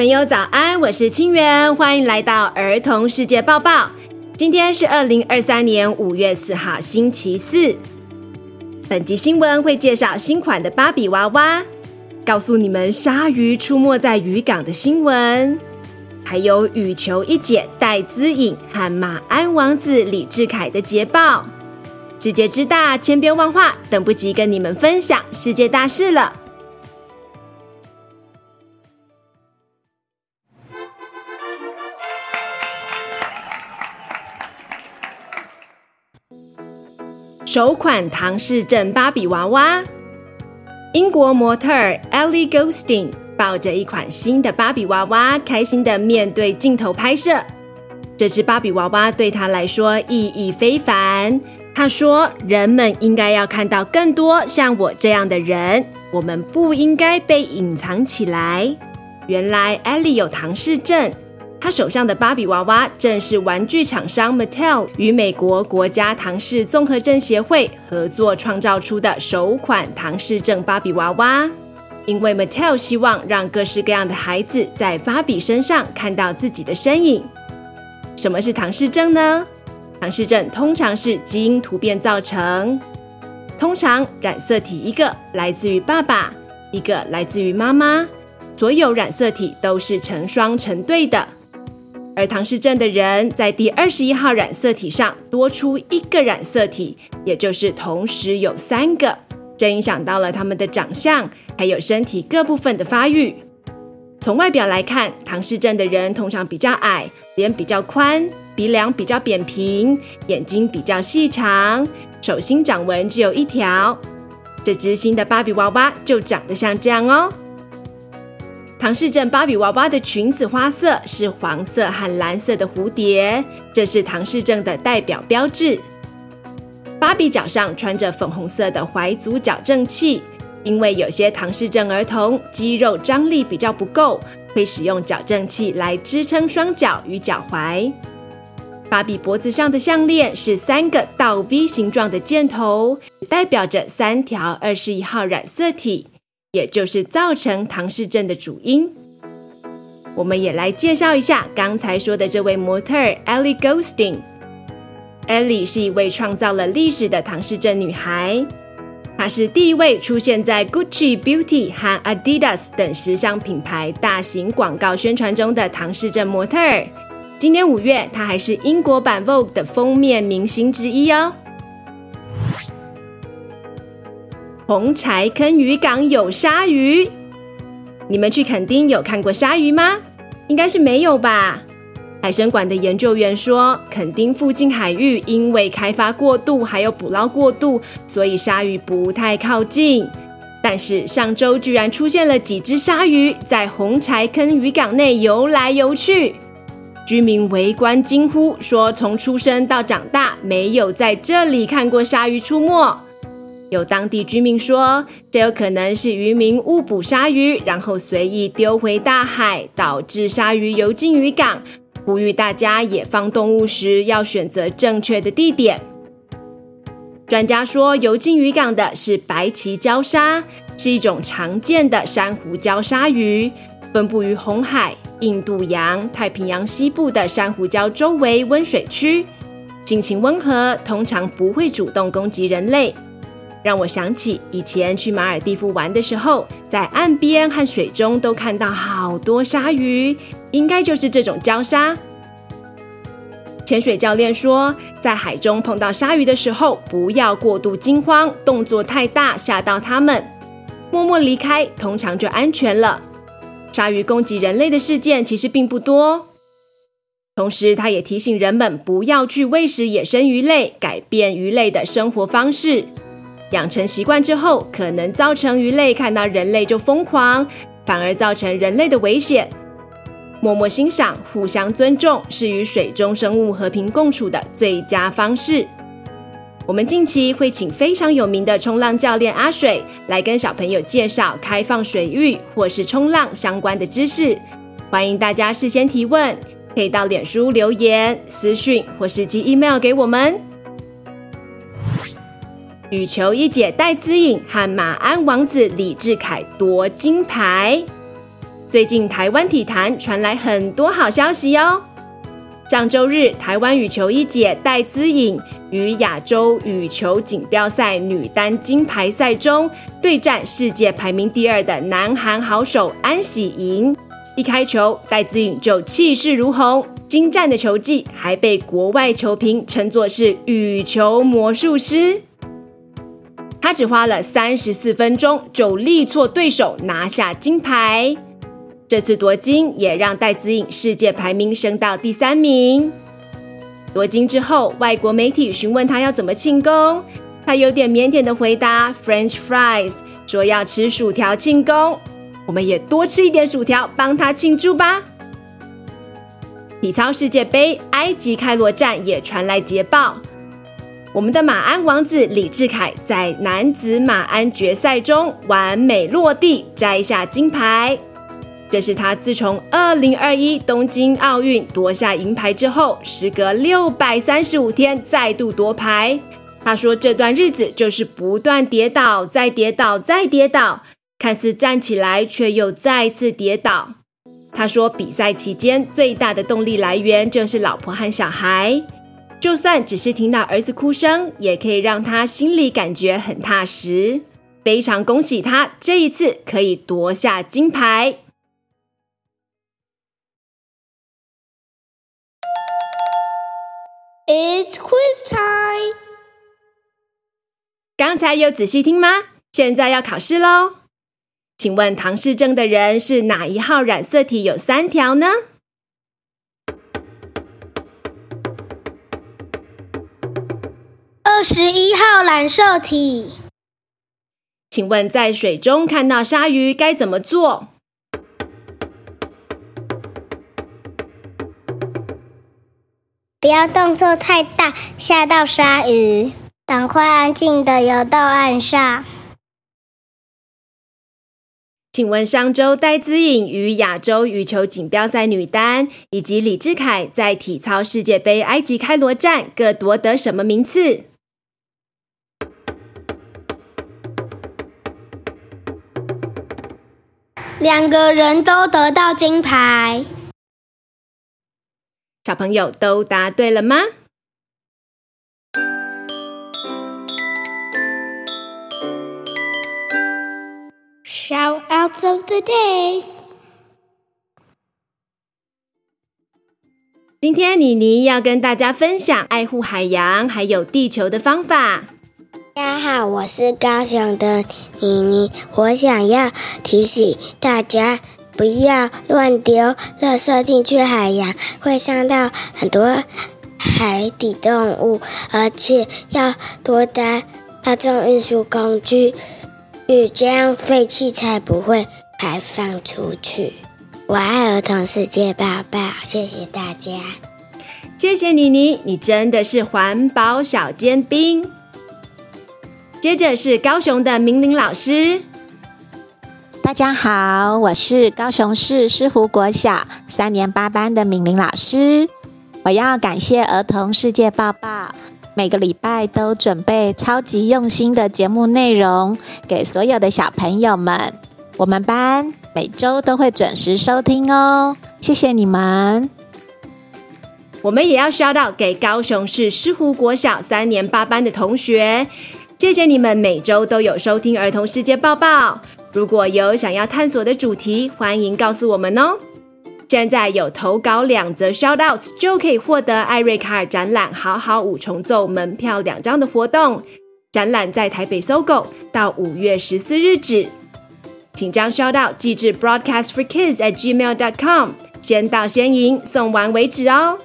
朋友早安，我是清源，欢迎来到儿童世界报报。今天是二零二三年五月四号，星期四。本集新闻会介绍新款的芭比娃娃，告诉你们鲨鱼出没在渔港的新闻，还有羽球一姐戴资颖和马鞍王子李志凯的捷报。世界之大，千变万化，等不及跟你们分享世界大事了。首款唐氏症芭比娃娃，英国模特 Ellie Goulding 抱着一款新的芭比娃娃，开心的面对镜头拍摄。这只芭比娃娃对她来说意义非凡。她说：“人们应该要看到更多像我这样的人，我们不应该被隐藏起来。”原来 Ellie 有唐氏症。他手上的芭比娃娃正是玩具厂商 Mattel 与美国国家唐氏综合症协会合作创造出的首款唐氏症芭比娃娃。因为 Mattel 希望让各式各样的孩子在芭比身上看到自己的身影。什么是唐氏症呢？唐氏症通常是基因突变造成，通常染色体一个来自于爸爸，一个来自于妈妈，所有染色体都是成双成对的。而唐氏症的人在第二十一号染色体上多出一个染色体，也就是同时有三个，这影响到了他们的长相，还有身体各部分的发育。从外表来看，唐氏症的人通常比较矮，脸比较宽，鼻梁比较扁平，眼睛比较细长，手心掌纹只有一条。这只新的芭比娃娃就长得像这样哦。唐氏症芭比娃娃的裙子花色是黄色和蓝色的蝴蝶，这是唐氏症的代表标志。芭比脚上穿着粉红色的踝足矫正器，因为有些唐氏症儿童肌肉张力比较不够，会使用矫正器来支撑双脚与脚踝。芭比脖子上的项链是三个倒 V 形状的箭头，代表着三条二十一号染色体。也就是造成唐氏症的主因。我们也来介绍一下刚才说的这位模特儿 Ellie Goulding。Ellie 是一位创造了历史的唐氏症女孩，她是第一位出现在 Gucci Beauty 和 Adidas 等时尚品牌大型广告宣传中的唐氏症模特儿。今年五月，她还是英国版 Vogue 的封面明星之一哦。红柴坑渔港有鲨鱼，你们去垦丁有看过鲨鱼吗？应该是没有吧。海生馆的研究员说，垦丁附近海域因为开发过度，还有捕捞过度，所以鲨鱼不太靠近。但是上周居然出现了几只鲨鱼在红柴坑渔港内游来游去，居民围观惊呼说，从出生到长大没有在这里看过鲨鱼出没。有当地居民说，这有可能是渔民误捕鲨鱼，然后随意丢回大海，导致鲨鱼游进渔港。呼吁大家野放动物时要选择正确的地点。专家说，游进渔港的是白鳍礁鲨，是一种常见的珊瑚礁鲨鱼，分布于红海、印度洋、太平洋西部的珊瑚礁周围温水区，性情温和，通常不会主动攻击人类。让我想起以前去马尔地夫玩的时候，在岸边和水中都看到好多鲨鱼，应该就是这种礁鲨。潜水教练说，在海中碰到鲨鱼的时候，不要过度惊慌，动作太大吓到它们，默默离开，通常就安全了。鲨鱼攻击人类的事件其实并不多。同时，他也提醒人们不要去喂食野生鱼类，改变鱼类的生活方式。养成习惯之后，可能造成鱼类看到人类就疯狂，反而造成人类的危险。默默欣赏、互相尊重，是与水中生物和平共处的最佳方式。我们近期会请非常有名的冲浪教练阿水来跟小朋友介绍开放水域或是冲浪相关的知识。欢迎大家事先提问，可以到脸书留言、私讯或是寄 email 给我们。羽球一姐戴资颖和马鞍王子李智凯夺金牌。最近台湾体坛传来很多好消息哦。上周日，台湾羽球一姐戴资颖于亚洲羽球锦标赛女单金牌赛中对战世界排名第二的南韩好手安喜莹。一开球，戴资颖就气势如虹，精湛的球技还被国外球评称作是羽球魔术师。他只花了三十四分钟就力挫对手，拿下金牌。这次夺金也让戴资颖世界排名升到第三名。夺金之后，外国媒体询问他要怎么庆功，他有点腼腆的回答 “French fries”，说要吃薯条庆功。我们也多吃一点薯条，帮他庆祝吧。体操世界杯埃及开罗站也传来捷报，我们的马鞍王子李智凯在男子马鞍决赛中完美落地，摘下金牌。这是他自从二零二一东京奥运夺下银牌之后，时隔六百三十五天再度夺牌。他说：“这段日子就是不断跌倒，再跌倒，再跌倒，看似站起来，却又再次跌倒。”他说：“比赛期间最大的动力来源就是老婆和小孩，就算只是听到儿子哭声，也可以让他心里感觉很踏实。非常恭喜他这一次可以夺下金牌。” It's quiz time！刚才有仔细听吗？现在要考试喽！请问唐氏症的人是哪一号染色体有三条呢？二十一号染色体。请问在水中看到鲨鱼该怎么做？不要动作太大，吓到鲨鱼。赶快安静的游到岸上。请问上周戴资颖与亚洲羽球锦标赛女单，以及李志凯在体操世界杯埃及开罗站各夺得什么名次？两个人都得到金牌。小朋友都答对了吗？Shoutouts of the day。今天妮妮要跟大家分享爱护海洋还有地球的方法。大家好，我是高雄的妮妮，我想要提醒大家。不要乱丢垃圾进去海洋，会伤到很多海底动物，而且要多搭大众运输工具，这样废气才不会排放出去。我爱儿童世界报报，谢谢大家。谢谢妮妮，你真的是环保小尖兵。接着是高雄的明玲老师。大家好，我是高雄市狮湖国小三年八班的敏玲老师。我要感谢儿童世界报报，每个礼拜都准备超级用心的节目内容给所有的小朋友们。我们班每周都会准时收听哦，谢谢你们。我们也要 shout out 给高雄市狮湖国小三年八班的同学，谢谢你们每周都有收听儿童世界报报。如果有想要探索的主题，欢迎告诉我们哦。现在有投稿两则 shoutouts 就可以获得艾瑞卡尔展览好好五重奏门票两张的活动。展览在台北搜狗到五月十四日止，请将 shoutout 寄至 broadcast for kids at gmail dot com，先到先赢，送完为止哦。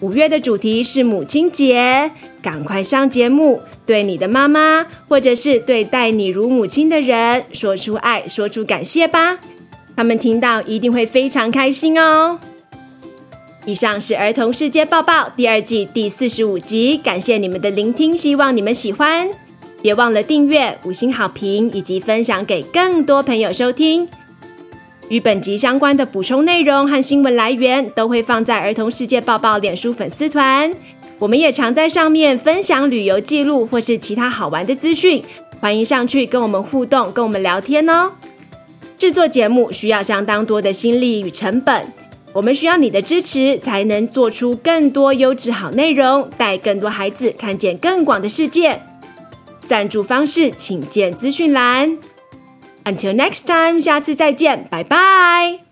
五月的主题是母亲节，赶快上节目，对你的妈妈，或者是对待你如母亲的人，说出爱，说出感谢吧。他们听到一定会非常开心哦。以上是儿童世界抱抱第二季第四十五集，感谢你们的聆听，希望你们喜欢。别忘了订阅、五星好评以及分享给更多朋友收听。与本集相关的补充内容和新闻来源都会放在儿童世界抱抱脸书粉丝团，我们也常在上面分享旅游记录或是其他好玩的资讯，欢迎上去跟我们互动，跟我们聊天哦。制作节目需要相当多的心力与成本，我们需要你的支持，才能做出更多优质好内容，带更多孩子看见更广的世界。赞助方式请见资讯栏。Until next time，下次再见，拜拜。